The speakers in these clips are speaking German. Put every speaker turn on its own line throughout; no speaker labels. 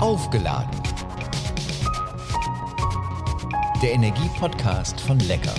Aufgeladen. Der Energie-Podcast von Lecker.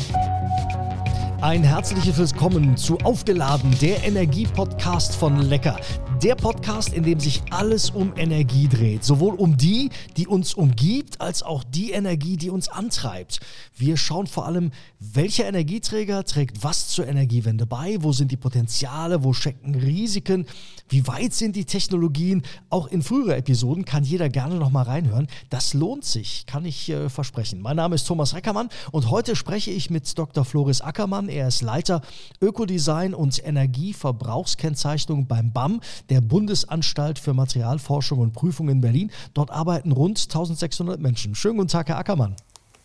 Ein herzliches Willkommen zu Aufgeladen, der Energie-Podcast von Lecker. Der Podcast, in dem sich alles um Energie dreht. Sowohl um die, die uns umgibt, als auch die Energie, die uns antreibt. Wir schauen vor allem, welcher Energieträger trägt was zur Energiewende bei, wo sind die Potenziale, wo stecken Risiken, wie weit sind die Technologien. Auch in frühere Episoden kann jeder gerne nochmal reinhören. Das lohnt sich, kann ich äh, versprechen. Mein Name ist Thomas Reckermann und heute spreche ich mit Dr. Floris Ackermann. Er ist Leiter Ökodesign und Energieverbrauchskennzeichnung beim BAM, der Bundesanstalt für Materialforschung und Prüfung in Berlin. Dort arbeiten rund 1600 Menschen. Schönen guten Tag, Herr Ackermann.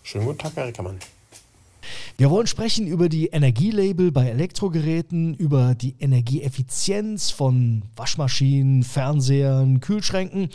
Schönen guten Tag, Herr Ackermann.
Wir wollen sprechen über die Energielabel bei Elektrogeräten, über die Energieeffizienz von Waschmaschinen, Fernsehern, Kühlschränken.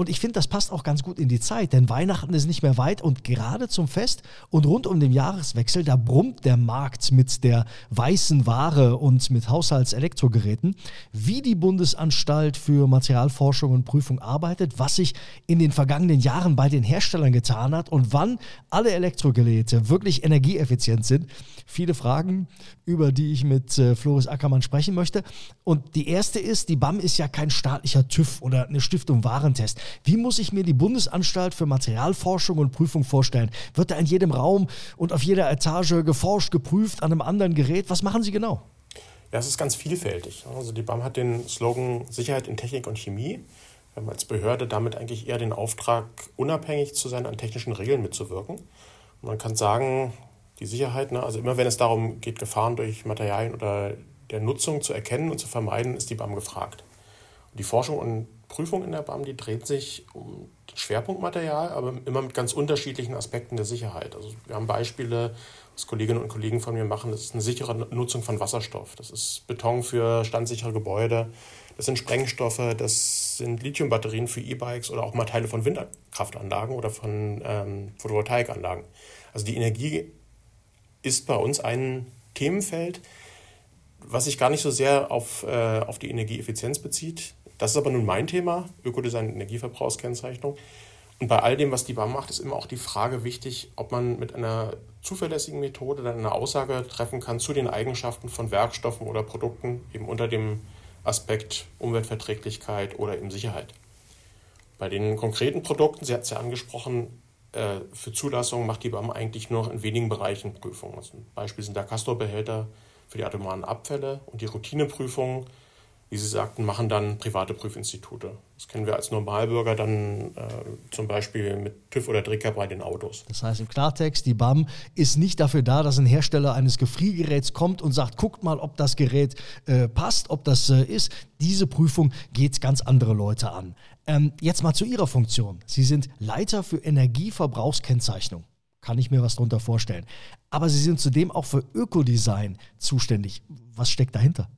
Und ich finde, das passt auch ganz gut in die Zeit, denn Weihnachten ist nicht mehr weit und gerade zum Fest und rund um den Jahreswechsel, da brummt der Markt mit der weißen Ware und mit Haushaltselektrogeräten. Wie die Bundesanstalt für Materialforschung und Prüfung arbeitet, was sich in den vergangenen Jahren bei den Herstellern getan hat und wann alle Elektrogeräte wirklich energieeffizient sind. Viele Fragen, über die ich mit äh, Floris Ackermann sprechen möchte. Und die erste ist, die BAM ist ja kein staatlicher TÜV oder eine Stiftung Warentest. Wie muss ich mir die Bundesanstalt für Materialforschung und Prüfung vorstellen? Wird da in jedem Raum und auf jeder Etage geforscht, geprüft an einem anderen Gerät? Was machen Sie genau?
Ja, es ist ganz vielfältig. Also die BAM hat den Slogan Sicherheit in Technik und Chemie. Wir haben als Behörde damit eigentlich eher den Auftrag, unabhängig zu sein, an technischen Regeln mitzuwirken. Man kann sagen, die Sicherheit, ne, also immer wenn es darum geht, Gefahren durch Materialien oder der Nutzung zu erkennen und zu vermeiden, ist die BAM gefragt. Und die Forschung und Prüfung in der BAM, die dreht sich um Schwerpunktmaterial, aber immer mit ganz unterschiedlichen Aspekten der Sicherheit. Also wir haben Beispiele, was Kolleginnen und Kollegen von mir machen, das ist eine sichere Nutzung von Wasserstoff. Das ist Beton für standsichere Gebäude, das sind Sprengstoffe, das sind Lithiumbatterien für E-Bikes oder auch mal Teile von Windkraftanlagen oder von ähm, Photovoltaikanlagen. Also die Energie ist bei uns ein Themenfeld, was sich gar nicht so sehr auf, äh, auf die Energieeffizienz bezieht, das ist aber nun mein Thema, Ökodesign und Energieverbrauchskennzeichnung. Und bei all dem, was die BAM macht, ist immer auch die Frage wichtig, ob man mit einer zuverlässigen Methode dann eine Aussage treffen kann zu den Eigenschaften von Werkstoffen oder Produkten, eben unter dem Aspekt Umweltverträglichkeit oder eben Sicherheit. Bei den konkreten Produkten, Sie hat es ja angesprochen, äh, für Zulassung macht die BAM eigentlich nur in wenigen Bereichen Prüfungen. Also ein Beispiel sind der Castor-Behälter für die atomaren Abfälle und die Routineprüfungen wie Sie sagten, machen dann private Prüfinstitute. Das kennen wir als Normalbürger dann äh, zum Beispiel mit TÜV oder Dricker bei den Autos.
Das heißt im Klartext, die BAM ist nicht dafür da, dass ein Hersteller eines Gefriergeräts kommt und sagt, guckt mal, ob das Gerät äh, passt, ob das äh, ist. Diese Prüfung geht ganz andere Leute an. Ähm, jetzt mal zu Ihrer Funktion. Sie sind Leiter für Energieverbrauchskennzeichnung. Kann ich mir was darunter vorstellen. Aber Sie sind zudem auch für Ökodesign zuständig. Was steckt dahinter?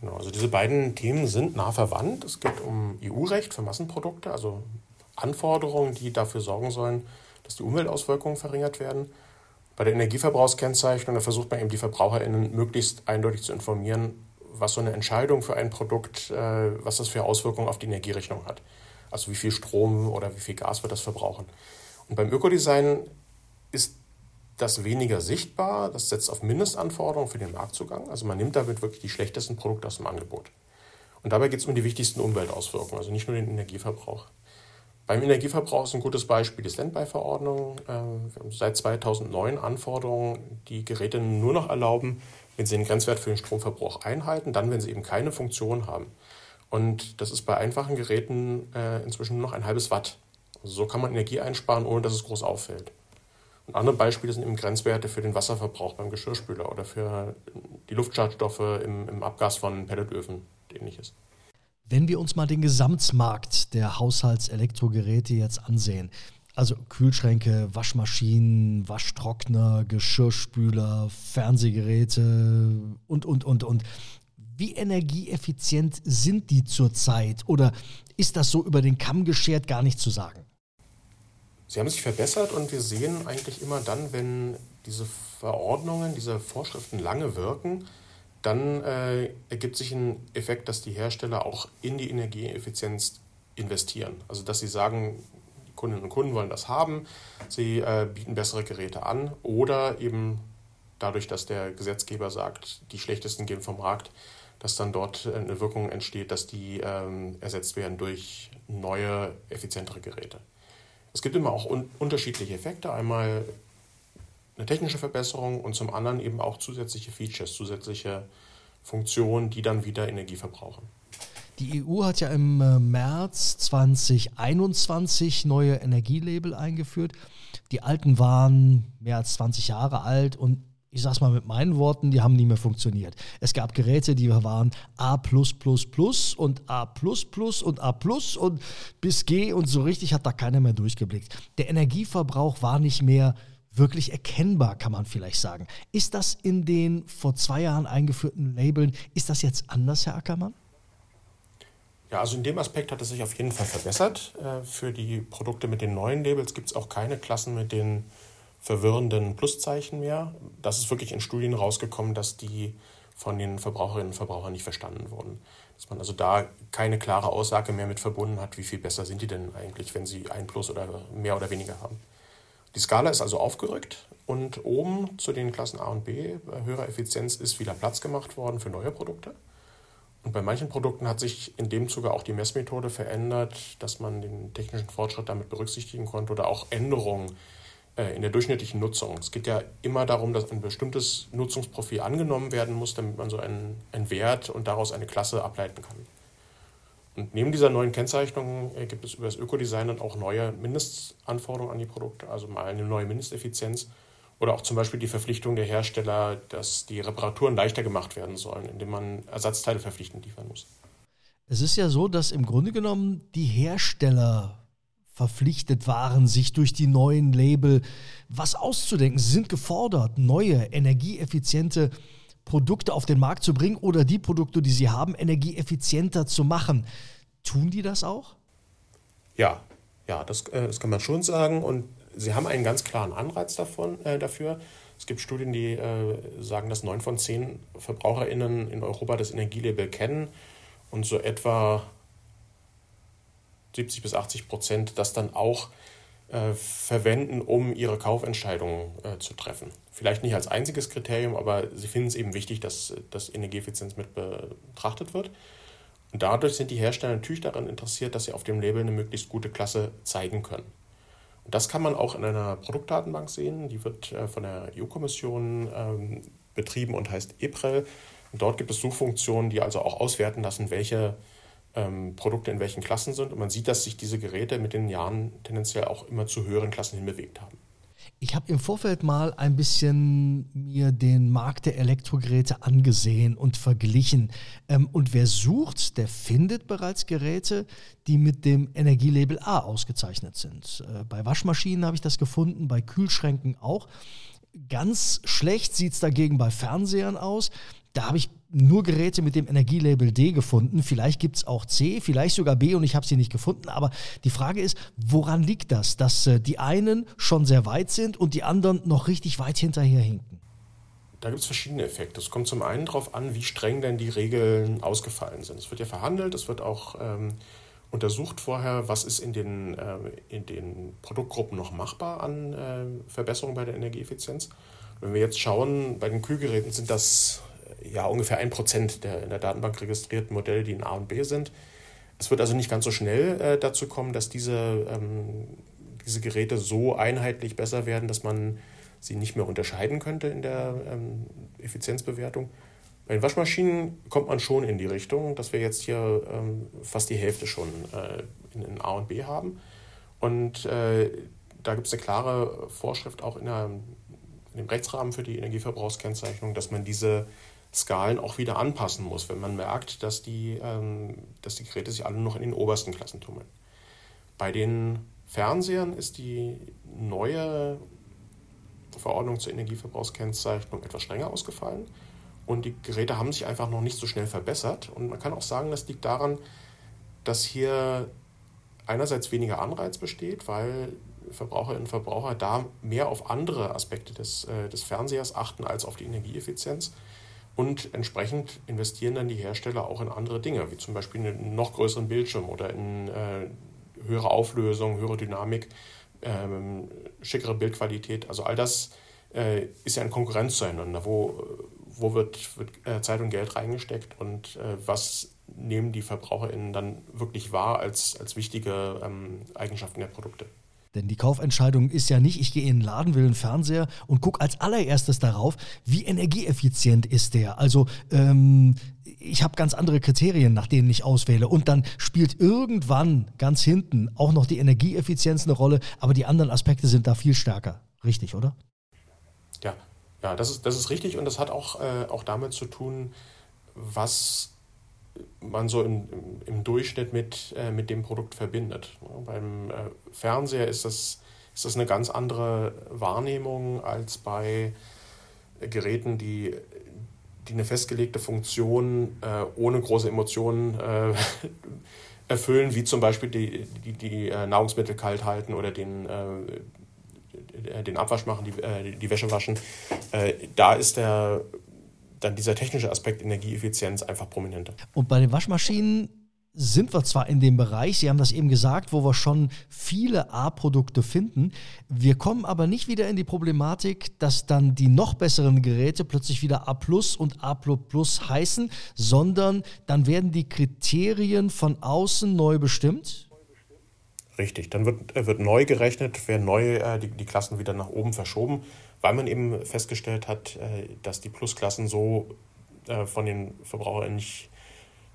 Genau, also diese beiden Themen sind nah verwandt. Es geht um EU-Recht für Massenprodukte, also Anforderungen, die dafür sorgen sollen, dass die Umweltauswirkungen verringert werden. Bei der Energieverbrauchskennzeichnung da versucht man eben die VerbraucherInnen möglichst eindeutig zu informieren, was so eine Entscheidung für ein Produkt, äh, was das für Auswirkungen auf die Energierechnung hat. Also wie viel Strom oder wie viel Gas wird das verbrauchen. Und beim Ökodesign ist das weniger sichtbar. Das setzt auf Mindestanforderungen für den Marktzugang. Also man nimmt damit wirklich die schlechtesten Produkte aus dem Angebot. Und dabei geht es um die wichtigsten Umweltauswirkungen, also nicht nur den Energieverbrauch. Beim Energieverbrauch ist ein gutes Beispiel die Standby-Verordnung. Wir haben seit 2009 Anforderungen, die Geräte nur noch erlauben, wenn sie den Grenzwert für den Stromverbrauch einhalten, dann, wenn sie eben keine Funktion haben. Und das ist bei einfachen Geräten äh, inzwischen nur noch ein halbes Watt. So kann man Energie einsparen, ohne dass es groß auffällt. Und andere Beispiele sind eben Grenzwerte für den Wasserverbrauch beim Geschirrspüler oder für die Luftschadstoffe im, im Abgas von Pelletöfen und ähnliches.
Wenn wir uns mal den Gesamtmarkt der Haushaltselektrogeräte jetzt ansehen, also Kühlschränke, Waschmaschinen, Waschtrockner, Geschirrspüler, Fernsehgeräte und, und, und, und. Wie energieeffizient sind die zurzeit? Oder ist das so über den Kamm geschert gar nicht zu sagen?
Sie haben sich verbessert und wir sehen eigentlich immer dann, wenn diese Verordnungen, diese Vorschriften lange wirken, dann äh, ergibt sich ein Effekt, dass die Hersteller auch in die Energieeffizienz investieren. Also dass sie sagen, Kundinnen und Kunden wollen das haben, sie äh, bieten bessere Geräte an oder eben dadurch, dass der Gesetzgeber sagt, die schlechtesten gehen vom Markt, dass dann dort eine Wirkung entsteht, dass die ähm, ersetzt werden durch neue, effizientere Geräte. Es gibt immer auch un unterschiedliche Effekte. Einmal eine technische Verbesserung und zum anderen eben auch zusätzliche Features, zusätzliche Funktionen, die dann wieder Energie verbrauchen.
Die EU hat ja im äh, März 2021 neue Energielabel eingeführt. Die alten waren mehr als 20 Jahre alt und ich sag's mal mit meinen Worten, die haben nie mehr funktioniert. Es gab Geräte, die waren A und A und A und bis G und so richtig hat da keiner mehr durchgeblickt. Der Energieverbrauch war nicht mehr wirklich erkennbar, kann man vielleicht sagen. Ist das in den vor zwei Jahren eingeführten Labeln, ist das jetzt anders, Herr Ackermann?
Ja, also in dem Aspekt hat es sich auf jeden Fall verbessert. Äh, für die Produkte mit den neuen Labels gibt es auch keine Klassen mit den verwirrenden Pluszeichen mehr. Das ist wirklich in Studien rausgekommen, dass die von den Verbraucherinnen und Verbrauchern nicht verstanden wurden. Dass man also da keine klare Aussage mehr mit verbunden hat, wie viel besser sind die denn eigentlich, wenn sie ein Plus oder mehr oder weniger haben. Die Skala ist also aufgerückt und oben zu den Klassen A und B bei höherer Effizienz ist wieder Platz gemacht worden für neue Produkte. Und bei manchen Produkten hat sich in dem Zuge auch die Messmethode verändert, dass man den technischen Fortschritt damit berücksichtigen konnte oder auch Änderungen in der durchschnittlichen Nutzung. Es geht ja immer darum, dass ein bestimmtes Nutzungsprofil angenommen werden muss, damit man so einen, einen Wert und daraus eine Klasse ableiten kann. Und neben dieser neuen Kennzeichnung äh, gibt es über das Ökodesign dann auch neue Mindestanforderungen an die Produkte, also mal eine neue Mindesteffizienz oder auch zum Beispiel die Verpflichtung der Hersteller, dass die Reparaturen leichter gemacht werden sollen, indem man Ersatzteile verpflichtend liefern muss.
Es ist ja so, dass im Grunde genommen die Hersteller verpflichtet waren, sich durch die neuen Label was auszudenken. Sie sind gefordert, neue, energieeffiziente Produkte auf den Markt zu bringen oder die Produkte, die sie haben, energieeffizienter zu machen. Tun die das auch?
Ja, ja, das, äh, das kann man schon sagen. Und sie haben einen ganz klaren Anreiz davon, äh, dafür. Es gibt Studien, die äh, sagen, dass neun von zehn VerbraucherInnen in Europa das Energielabel kennen und so etwa 70 bis 80 Prozent das dann auch äh, verwenden, um ihre Kaufentscheidungen äh, zu treffen. Vielleicht nicht als einziges Kriterium, aber sie finden es eben wichtig, dass, dass Energieeffizienz mit betrachtet wird. Und dadurch sind die Hersteller natürlich daran interessiert, dass sie auf dem Label eine möglichst gute Klasse zeigen können. Und das kann man auch in einer Produktdatenbank sehen. Die wird äh, von der EU-Kommission ähm, betrieben und heißt EPREL. Und dort gibt es Suchfunktionen, die also auch auswerten lassen, welche ähm, Produkte in welchen Klassen sind. Und man sieht, dass sich diese Geräte mit den Jahren tendenziell auch immer zu höheren Klassen hinbewegt haben.
Ich habe im Vorfeld mal ein bisschen mir den Markt der Elektrogeräte angesehen und verglichen. Ähm, und wer sucht, der findet bereits Geräte, die mit dem Energielabel A ausgezeichnet sind. Äh, bei Waschmaschinen habe ich das gefunden, bei Kühlschränken auch. Ganz schlecht sieht es dagegen bei Fernsehern aus. Da habe ich nur Geräte mit dem Energielabel D gefunden. Vielleicht gibt es auch C, vielleicht sogar B und ich habe sie nicht gefunden. Aber die Frage ist, woran liegt das, dass äh, die einen schon sehr weit sind und die anderen noch richtig weit hinterher hinken?
Da gibt es verschiedene Effekte. Es kommt zum einen darauf an, wie streng denn die Regeln ausgefallen sind. Es wird ja verhandelt, es wird auch ähm, untersucht vorher, was ist in den, äh, in den Produktgruppen noch machbar an äh, Verbesserungen bei der Energieeffizienz. Wenn wir jetzt schauen, bei den Kühlgeräten sind das ja ungefähr ein Prozent der in der Datenbank registrierten Modelle, die in A und B sind. Es wird also nicht ganz so schnell äh, dazu kommen, dass diese, ähm, diese Geräte so einheitlich besser werden, dass man sie nicht mehr unterscheiden könnte in der ähm, Effizienzbewertung. Bei den Waschmaschinen kommt man schon in die Richtung, dass wir jetzt hier ähm, fast die Hälfte schon äh, in, in, A und B haben. Und äh, da gibt es eine klare Vorschrift auch in, der, in, dem Rechtsrahmen für die Energieverbrauchskennzeichnung, dass man diese Skalen auch wieder anpassen muss, wenn man merkt, dass die, ähm, dass die Geräte sich alle noch in den obersten Klassen tummeln. Bei den Fernsehern ist die neue Verordnung zur Energieverbrauchskennzeichnung etwas strenger ausgefallen und die Geräte haben sich einfach noch nicht so schnell verbessert. Und man kann auch sagen, das liegt daran, dass hier einerseits weniger Anreiz besteht, weil Verbraucherinnen und Verbraucher da mehr auf andere Aspekte des, äh, des Fernsehers achten als auf die Energieeffizienz. Und entsprechend investieren dann die Hersteller auch in andere Dinge, wie zum Beispiel einen noch größeren Bildschirm oder in äh, höhere Auflösung, höhere Dynamik, ähm, schickere Bildqualität. Also all das äh, ist ja in Konkurrenz zueinander. Wo, wo wird, wird äh, Zeit und Geld reingesteckt und äh, was nehmen die VerbraucherInnen dann wirklich wahr als, als wichtige ähm, Eigenschaften der Produkte?
Denn die Kaufentscheidung ist ja nicht, ich gehe in den Laden, will einen Fernseher und gucke als allererstes darauf, wie energieeffizient ist der. Also ähm, ich habe ganz andere Kriterien, nach denen ich auswähle. Und dann spielt irgendwann ganz hinten auch noch die Energieeffizienz eine Rolle, aber die anderen Aspekte sind da viel stärker. Richtig, oder?
Ja, ja das, ist, das ist richtig und das hat auch, äh, auch damit zu tun, was man so im, im Durchschnitt mit, äh, mit dem Produkt verbindet. Beim äh, Fernseher ist das, ist das eine ganz andere Wahrnehmung als bei Geräten, die, die eine festgelegte Funktion äh, ohne große Emotionen äh, erfüllen, wie zum Beispiel die, die, die äh, Nahrungsmittel kalt halten oder den, äh, den Abwasch machen, die, die Wäsche waschen. da ist der dann dieser technische Aspekt Energieeffizienz einfach prominenter.
Und bei den Waschmaschinen sind wir zwar in dem Bereich, Sie haben das eben gesagt, wo wir schon viele A-Produkte finden. Wir kommen aber nicht wieder in die Problematik, dass dann die noch besseren Geräte plötzlich wieder A und A heißen, sondern dann werden die Kriterien von außen neu bestimmt.
Richtig, dann wird, äh, wird neu gerechnet, werden neu äh, die, die Klassen wieder nach oben verschoben weil man eben festgestellt hat, äh, dass die Plusklassen so äh, von den Verbrauchern nicht,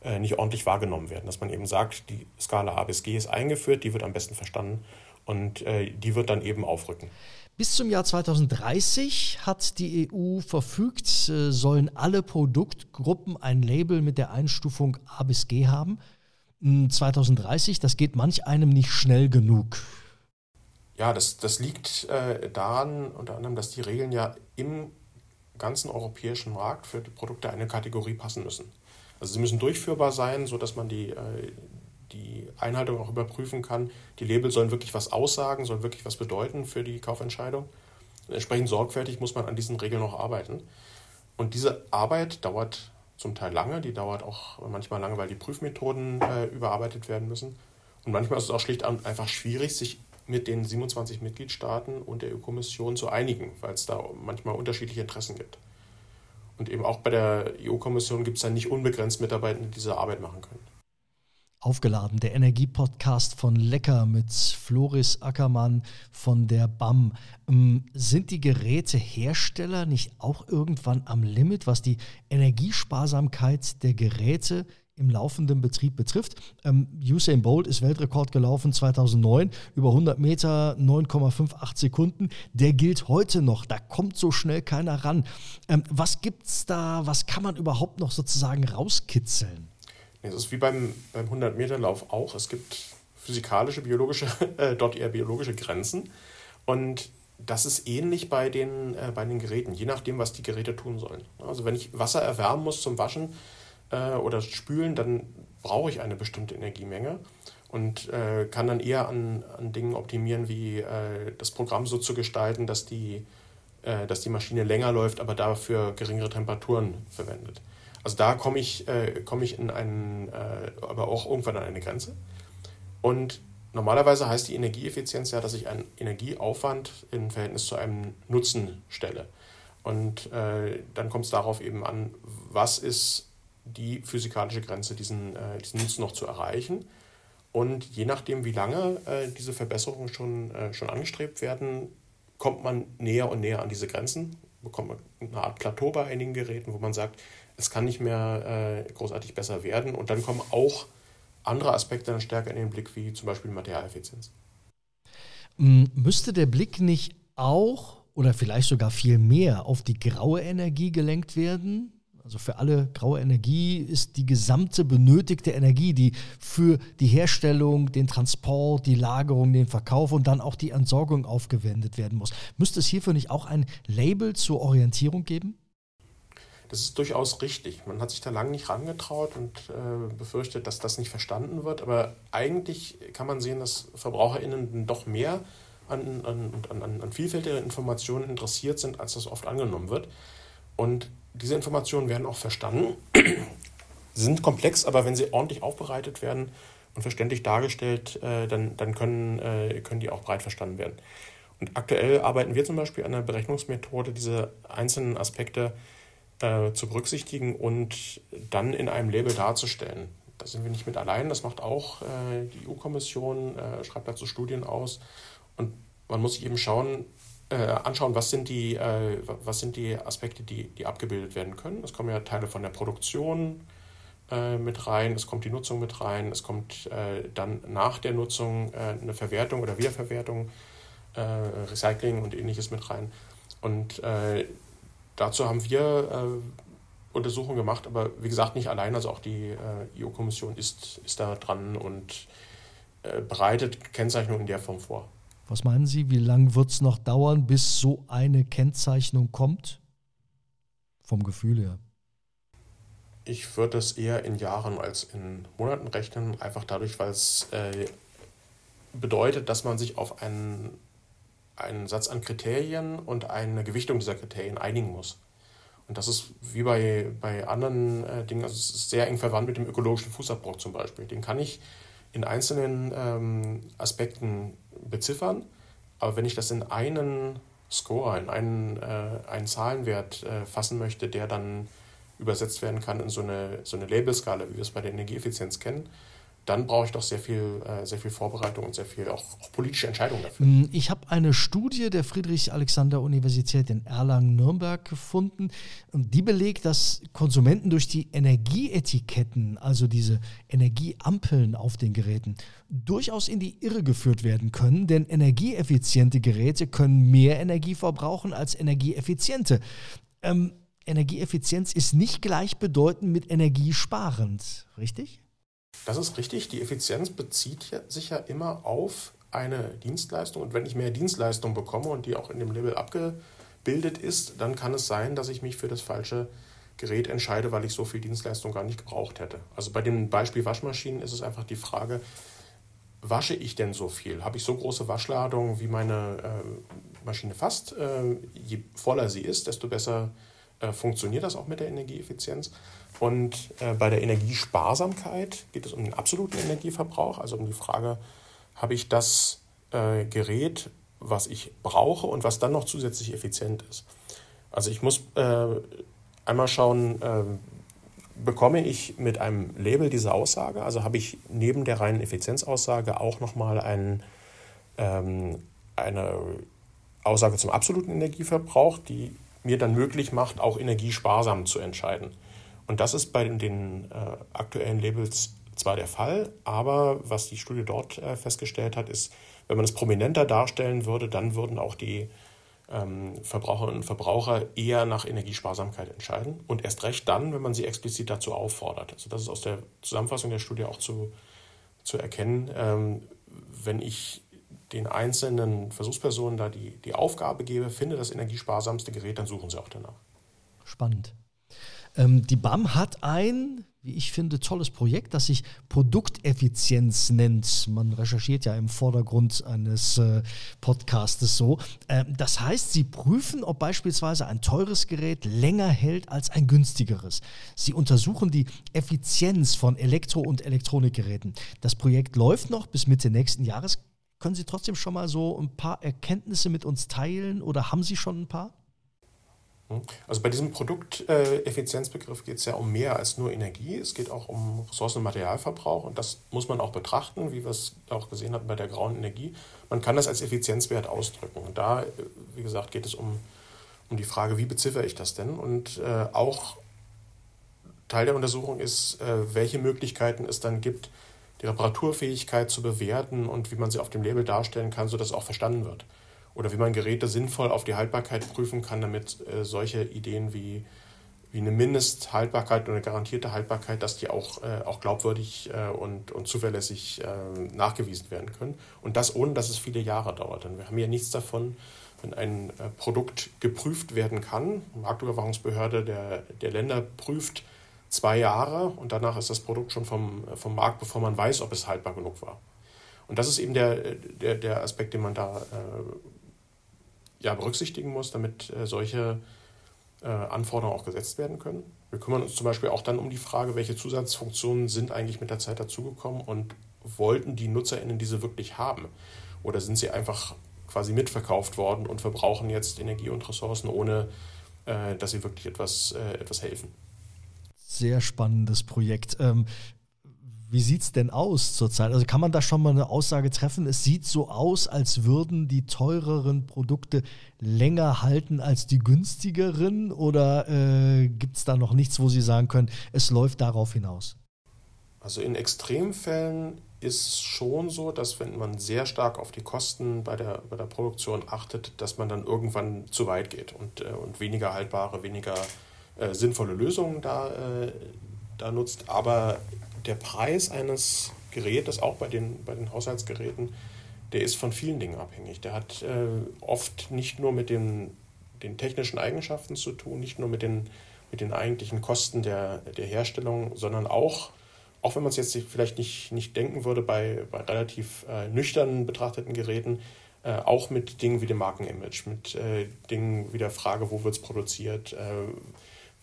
äh, nicht ordentlich wahrgenommen werden. Dass man eben sagt, die Skala A bis G ist eingeführt, die wird am besten verstanden und die wird dann eben aufrücken.
Bis zum Jahr 2030 hat die EU verfügt, sollen alle Produktgruppen ein Label mit der Einstufung A bis G haben. 2030, hm, das geht manch einem nicht schnell genug.
Ja, das, das liegt äh, daran, unter anderem, dass die Regeln ja im ganzen europäischen Markt für die Produkte eine Kategorie passen müssen. Also sie müssen durchführbar sein, sodass man die, äh, die Einhaltung auch überprüfen kann. Die Label sollen wirklich was aussagen, sollen wirklich was bedeuten für die Kaufentscheidung. Entsprechend sorgfältig muss man an diesen Regeln noch arbeiten. Und diese Arbeit dauert zum Teil lange, die dauert auch manchmal lange, weil die Prüfmethoden äh, überarbeitet werden müssen. Und manchmal ist es auch schlicht einfach schwierig, sich mit den 27 Mitgliedstaaten und der EU-Kommission zu einigen, weil es da manchmal unterschiedliche Interessen gibt. Und eben auch bei der EU-Kommission gibt es dann nicht unbegrenzt Mitarbeiter, die diese Arbeit machen können.
Aufgeladen, der Energiepodcast von Lecker mit Floris Ackermann von der BAM. Ähm, sind die Gerätehersteller nicht auch irgendwann am Limit, was die Energiesparsamkeit der Geräte im laufenden Betrieb betrifft. Ähm, Usain Bolt ist Weltrekord gelaufen 2009, über 100 Meter, 9,58 Sekunden. Der gilt heute noch, da kommt so schnell keiner ran. Ähm, was es da, was kann man überhaupt noch sozusagen rauskitzeln?
Es ist wie beim, beim 100-Meter-Lauf auch. Es gibt physikalische, biologische, äh, dort eher biologische Grenzen. Und das ist ähnlich bei den, äh, bei den Geräten, je nachdem, was die Geräte tun sollen. Also wenn ich Wasser erwärmen muss zum Waschen, äh, oder spülen, dann brauche ich eine bestimmte Energiemenge und äh, kann dann eher an, an Dingen optimieren, wie äh, das Programm so zu gestalten, dass die, äh, dass die Maschine länger läuft, aber dafür geringere Temperaturen verwendet. Also da komme ich, äh, komm ich in einen, äh, aber auch irgendwann an eine Grenze. Und normalerweise heißt die Energieeffizienz ja, dass ich einen Energieaufwand im Verhältnis zu einem Nutzen stelle. Und dann kommt es darauf eben an, was ist die physikalische Grenze, diesen, äh, diesen Nutzen noch zu erreichen. Und je nachdem, wie lange äh, diese Verbesserungen schon, äh, schon angestrebt werden, kommt man näher und näher an diese Grenzen, bekommt man eine Art Plateau bei einigen Geräten, wo man sagt, es kann nicht mehr äh, großartig besser werden. Und dann kommen auch andere Aspekte dann stärker in den Blick, wie zum Beispiel Materialeffizienz.
Müsste der Blick nicht auch oder vielleicht sogar viel mehr auf die graue Energie gelenkt werden? Also für alle graue Energie ist die gesamte benötigte Energie, die für die Herstellung, den Transport, die Lagerung, den Verkauf und dann auch die Entsorgung aufgewendet werden muss. Müsste es hierfür nicht auch ein Label zur Orientierung geben?
Das ist durchaus richtig. Man hat sich da lange nicht rangetraut und äh, befürchtet, dass das nicht verstanden wird. Aber eigentlich kann man sehen, dass VerbraucherInnen doch mehr an, an, an, an vielfältigen Informationen interessiert sind, als das oft angenommen wird. Und diese Informationen werden auch verstanden, sind komplex, aber wenn sie ordentlich aufbereitet werden und verständlich dargestellt, äh, dann, dann können, äh, können die auch breit verstanden werden. Und aktuell arbeiten wir zum Beispiel an einer Berechnungsmethode, diese einzelnen Aspekte äh, zu berücksichtigen und dann in einem Label darzustellen. Da sind wir nicht mit allein, das macht auch äh, die EU-Kommission, schreibt dazu Studien aus. Und man muss sich eben schauen, äh, anschauen, was sind, die, äh, was sind die Aspekte, die, die abgebildet werden können. Es kommen ja Teile von der Produktion äh, mit rein, es kommt die Nutzung mit rein, es kommt dann nach der Nutzung eine Verwertung oder Wiederverwertung, Recycling und ähnliches mit rein. Und dazu haben wir Untersuchungen gemacht, aber wie gesagt nicht allein, also auch die EU-Kommission ist, ist da dran und bereitet Kennzeichnungen in der Form vor.
Was meinen Sie, wie lange wird es noch dauern, bis so eine Kennzeichnung kommt? Vom Gefühl her.
Ich würde es eher in Jahren als in Monaten rechnen, einfach dadurch, weil es äh, bedeutet, dass man sich auf einen, einen Satz an Kriterien und eine Gewichtung dieser Kriterien einigen muss. Und das ist wie bei, bei anderen äh, Dingen, also es ist sehr eng verwandt mit dem ökologischen Fußabdruck zum Beispiel. Den kann ich in einzelnen ähm, Aspekten beziffern. Aber wenn ich das in einen Score, in einen, äh, einen Zahlenwert äh, fassen möchte, der dann übersetzt werden kann in so eine, so eine Labelskala, wie wir es bei der Energieeffizienz kennen, dann brauche ich doch sehr viel, äh, sehr viel Vorbereitung und sehr viel auch, auch politische Entscheidungen dafür.
Mm, ich habe eine Studie der Friedrich-Alexander-Universität in Erlangen-Nürnberg gefunden und die belegt, dass Konsumenten durch die Energieetiketten, also diese Energieampeln auf den Geräten, durchaus in die Irre geführt werden können, denn energieeffiziente Geräte können mehr Energie verbrauchen als energieeffiziente. Ähm, Energieeffizienz ist nicht gleichbedeutend mit energiesparend, richtig?
Das ist richtig. Die Effizienz bezieht sich ja immer auf eine Dienstleistung. Und wenn ich mehr Dienstleistung bekomme und die auch in dem Label abgebildet ist, dann kann es sein, dass ich mich für das falsche Gerät entscheide, weil ich so viel Dienstleistung gar nicht gebraucht hätte. Also bei dem Beispiel Waschmaschinen ist es einfach die Frage, wasche ich denn so viel? Habe ich so große Waschladungen, wie meine äh, Maschine fasst? Äh, je voller sie ist, desto besser äh, funktioniert das auch mit der Energieeffizienz. Und äh, bei der Energiesparsamkeit geht es um den absoluten Energieverbrauch, also um die Frage, habe ich das äh, Gerät, was ich brauche und was dann noch zusätzlich effizient ist. Also ich muss äh, einmal schauen, äh, bekomme ich mit einem Label diese Aussage, also habe ich neben der reinen Effizienzaussage auch nochmal ein, ähm, eine Aussage zum absoluten Energieverbrauch, die mir dann möglich macht, auch energiesparsam zu entscheiden. Und das ist bei den äh, aktuellen Labels zwar der Fall, aber was die Studie dort äh, festgestellt hat, ist, wenn man es prominenter darstellen würde, dann würden auch die ähm, Verbraucherinnen und Verbraucher eher nach Energiesparsamkeit entscheiden und erst recht dann, wenn man sie explizit dazu auffordert. Also das ist aus der Zusammenfassung der Studie auch zu, zu erkennen. Ähm, wenn ich den einzelnen Versuchspersonen da die, die Aufgabe gebe, finde das energiesparsamste Gerät, dann suchen sie auch danach.
Spannend. Ähm, die BAM hat ein, wie ich finde, tolles Projekt, das sich Produkteffizienz nennt. Man recherchiert ja im Vordergrund eines äh, Podcastes so. Ähm, das heißt, sie prüfen, ob beispielsweise ein teures Gerät länger hält als ein günstigeres. Sie untersuchen die Effizienz von Elektro- und Elektronikgeräten. Das Projekt läuft noch bis Mitte nächsten Jahres. Können Sie trotzdem schon mal so ein paar Erkenntnisse mit uns teilen oder haben Sie schon ein paar?
Hm? Also bei diesem Produkteffizienzbegriff geht es ja um mehr als nur Energie. Es geht auch um Ressourcen- und Materialverbrauch und das muss man auch betrachten, wie wir es auch gesehen hatten bei der grauen Energie. Man kann das als Effizienzwert ausdrücken. Und da, wie gesagt, geht es um, um die Frage, wie beziffere ich das denn? Und äh, auch Teil der Untersuchung ist, äh, welche Möglichkeiten es dann gibt, die Reparaturfähigkeit zu bewerten und wie man sie auf dem Label darstellen kann, sodass auch verstanden wird oder wie man Geräte sinnvoll auf die Haltbarkeit prüfen kann, damit äh, solche Ideen wie, wie eine Mindesthaltbarkeit oder eine garantierte Haltbarkeit, dass die auch, äh, auch glaubwürdig äh, und, und zuverlässig äh, nachgewiesen werden können. Und das ohne, dass es viele Jahre dauert. Denn wir haben ja nichts davon, wenn ein äh, Produkt geprüft werden kann. Die Marktüberwachungsbehörde der, der Länder prüft zwei Jahre und danach ist das Produkt schon vom, vom Markt, bevor man weiß, ob es haltbar genug war. Und das ist eben der, der, der Aspekt, den man da äh, ja, berücksichtigen muss, damit äh, solche äh, Anforderungen auch gesetzt werden können. Wir kümmern uns zum Beispiel auch dann um die Frage, welche Zusatzfunktionen sind eigentlich mit der Zeit dazugekommen und wollten die NutzerInnen diese wirklich haben? Oder sind sie einfach quasi mitverkauft worden und verbrauchen jetzt Energie und Ressourcen, ohne äh, dass sie wirklich etwas, äh, etwas helfen?
Sehr spannendes Projekt. Ähm, wie sieht es denn aus zurzeit? Also kann man da schon mal eine Aussage treffen? Es sieht so aus, als würden die teureren Produkte länger halten als die günstigeren oder äh, gibt es da noch nichts, wo Sie sagen können, es läuft darauf hinaus?
Also in Extremfällen ist es schon so, dass wenn man sehr stark auf die Kosten bei der, bei der Produktion achtet, dass man dann irgendwann zu weit geht und, äh, und weniger haltbare, weniger äh, sinnvolle Lösungen da, äh, da nutzt. Aber der Preis eines Gerätes, auch bei den, bei den Haushaltsgeräten, der ist von vielen Dingen abhängig. Der hat äh, oft nicht nur mit den, den technischen Eigenschaften zu tun, nicht nur mit den, mit den eigentlichen Kosten der, der Herstellung, sondern auch, auch wenn man es jetzt vielleicht nicht, nicht denken würde bei, bei relativ äh, nüchtern betrachteten Geräten, äh, auch mit Dingen wie dem Markenimage, mit äh, Dingen wie der Frage, wo wird es produziert, äh,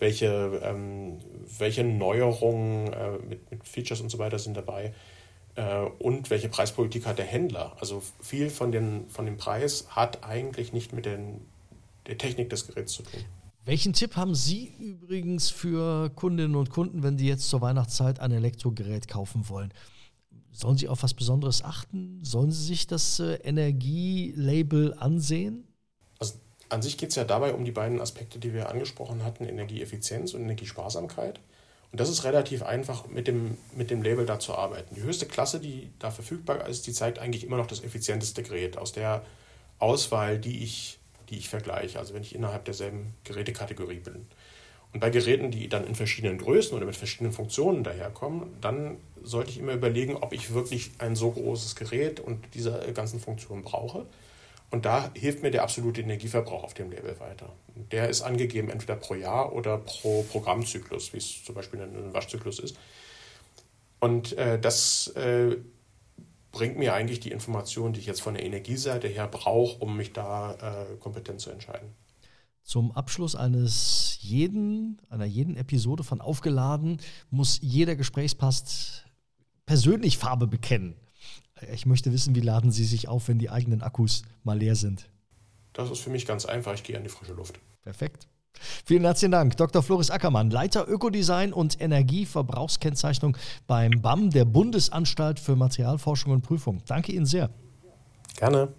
welche, ähm, welche Neuerungen äh, mit, mit Features und so weiter sind dabei äh, und welche Preispolitik hat der Händler. Also viel von, den, von dem Preis hat eigentlich nicht mit den, der Technik des Geräts zu tun.
Welchen Tipp haben Sie übrigens für Kundinnen und Kunden, wenn die jetzt zur Weihnachtszeit ein Elektrogerät kaufen wollen? Sollen sie auf was Besonderes achten? Sollen sie sich das äh, Energielabel ansehen?
An sich geht es ja dabei um die beiden Aspekte, die wir angesprochen hatten, Energieeffizienz und Energiesparsamkeit. Und das ist relativ einfach, mit dem, mit dem Label da zu arbeiten. Die höchste Klasse, die da verfügbar ist, die zeigt eigentlich immer noch das effizienteste Gerät aus der Auswahl, die ich, die ich vergleiche. Also wenn ich innerhalb derselben Gerätekategorie bin. Und bei Geräten, die dann in verschiedenen Größen oder mit verschiedenen Funktionen daherkommen, dann sollte ich immer überlegen, ob ich wirklich ein so großes Gerät und diese ganzen Funktionen brauche. Und da hilft mir der absolute Energieverbrauch auf dem Label weiter. Der ist angegeben entweder pro Jahr oder pro Programmzyklus, wie es zum Beispiel ein Waschzyklus ist. Und äh, das äh, bringt mir eigentlich die Informationen, die ich jetzt von der Energieseite her brauche, um mich da äh, kompetent zu entscheiden.
Zum Abschluss eines jeden, einer jeden Episode von Aufgeladen muss jeder Gesprächspast persönlich Farbe bekennen. Ich möchte wissen, wie laden Sie sich auf, wenn die eigenen Akkus mal leer sind?
Das ist für mich ganz einfach. Ich gehe an die frische Luft.
Perfekt. Vielen herzlichen Dank, Dr. Floris Ackermann, Leiter Ökodesign und Energieverbrauchskennzeichnung beim BAM, der Bundesanstalt für Materialforschung und Prüfung. Danke Ihnen sehr.
Gerne.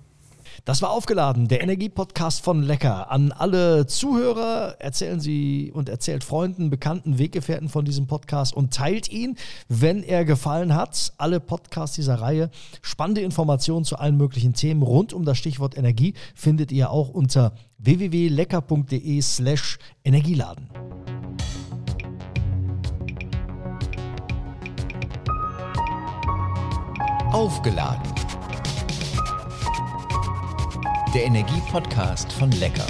Das war aufgeladen, der Energiepodcast von Lecker. An alle Zuhörer erzählen Sie und erzählt Freunden, Bekannten, Weggefährten von diesem Podcast und teilt ihn, wenn er gefallen hat. Alle Podcasts dieser Reihe, spannende Informationen zu allen möglichen Themen rund um das Stichwort Energie findet ihr auch unter www.lecker.de/slash Energieladen.
Aufgeladen der Energie-Podcast von Lecker.